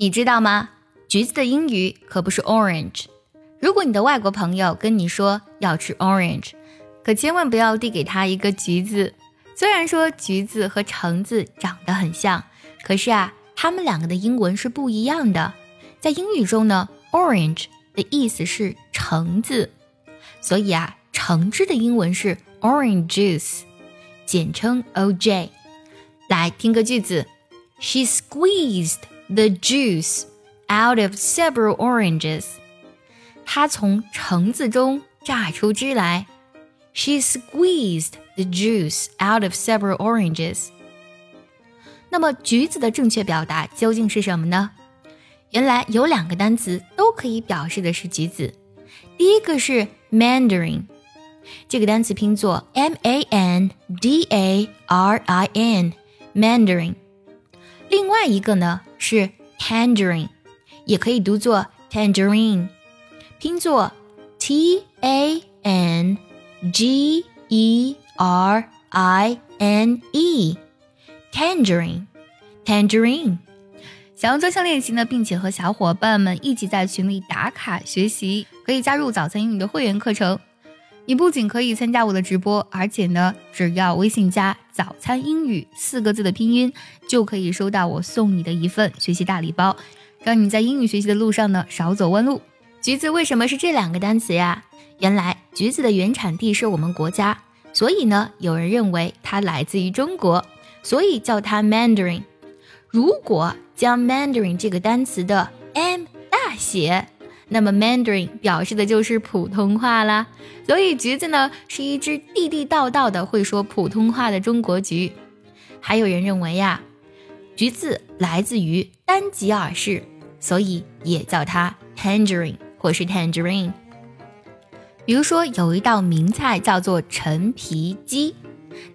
你知道吗？橘子的英语可不是 orange。如果你的外国朋友跟你说要吃 orange，可千万不要递给他一个橘子。虽然说橘子和橙子长得很像，可是啊，它们两个的英文是不一样的。在英语中呢，orange 的意思是橙子，所以啊，橙汁的英文是 orange juice，简称 OJ。来听个句子：She squeezed the juice out of several oranges。她从橙子中榨出汁来。She squeezed the juice out of several oranges。那么橘子的正确表达究竟是什么呢？原来有两个单词都可以表示的是橘子。第一个是 mandarin，这个单词拼作 m a n d a r i n，mandarin。 另外一个呢是 tangerine，也可以读作 tangerine，拼作 t a n g e r i n e，tangerine，tangerine。想要专项练习呢，并且和小伙伴们一起在群里打卡学习，可以加入早餐英语的会员课程。你不仅可以参加我的直播，而且呢，只要微信加“早餐英语”四个字的拼音，就可以收到我送你的一份学习大礼包，让你在英语学习的路上呢少走弯路。橘子为什么是这两个单词呀？原来橘子的原产地是我们国家，所以呢，有人认为它来自于中国，所以叫它 Mandarin。如果将 Mandarin 这个单词的 M 大写，那么 Mandarin 表示的就是普通话啦。所以橘子呢是一只地地道道的会说普通话的中国橘。还有人认为呀，橘子来自于丹吉尔市，所以也叫它 Tangerine 或是 Tangerine。比如说有一道名菜叫做陈皮鸡，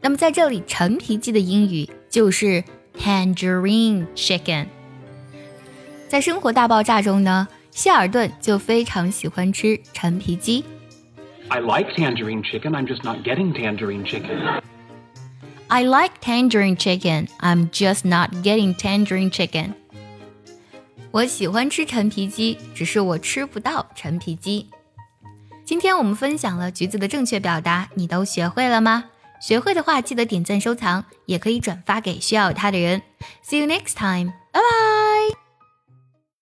那么在这里陈皮鸡的英语就是。Tangerine chicken，在《生活大爆炸》中呢，希尔顿就非常喜欢吃陈皮鸡。I like tangerine chicken. I'm just not getting tangerine chicken. I like tangerine chicken. I'm just not getting tangerine chicken. 我喜欢吃陈皮鸡，只是我吃不到陈皮鸡。今天我们分享了橘子的正确表达，你都学会了吗？学会的话，记得点赞收藏，也可以转发给需要它的人。See you next time，拜拜。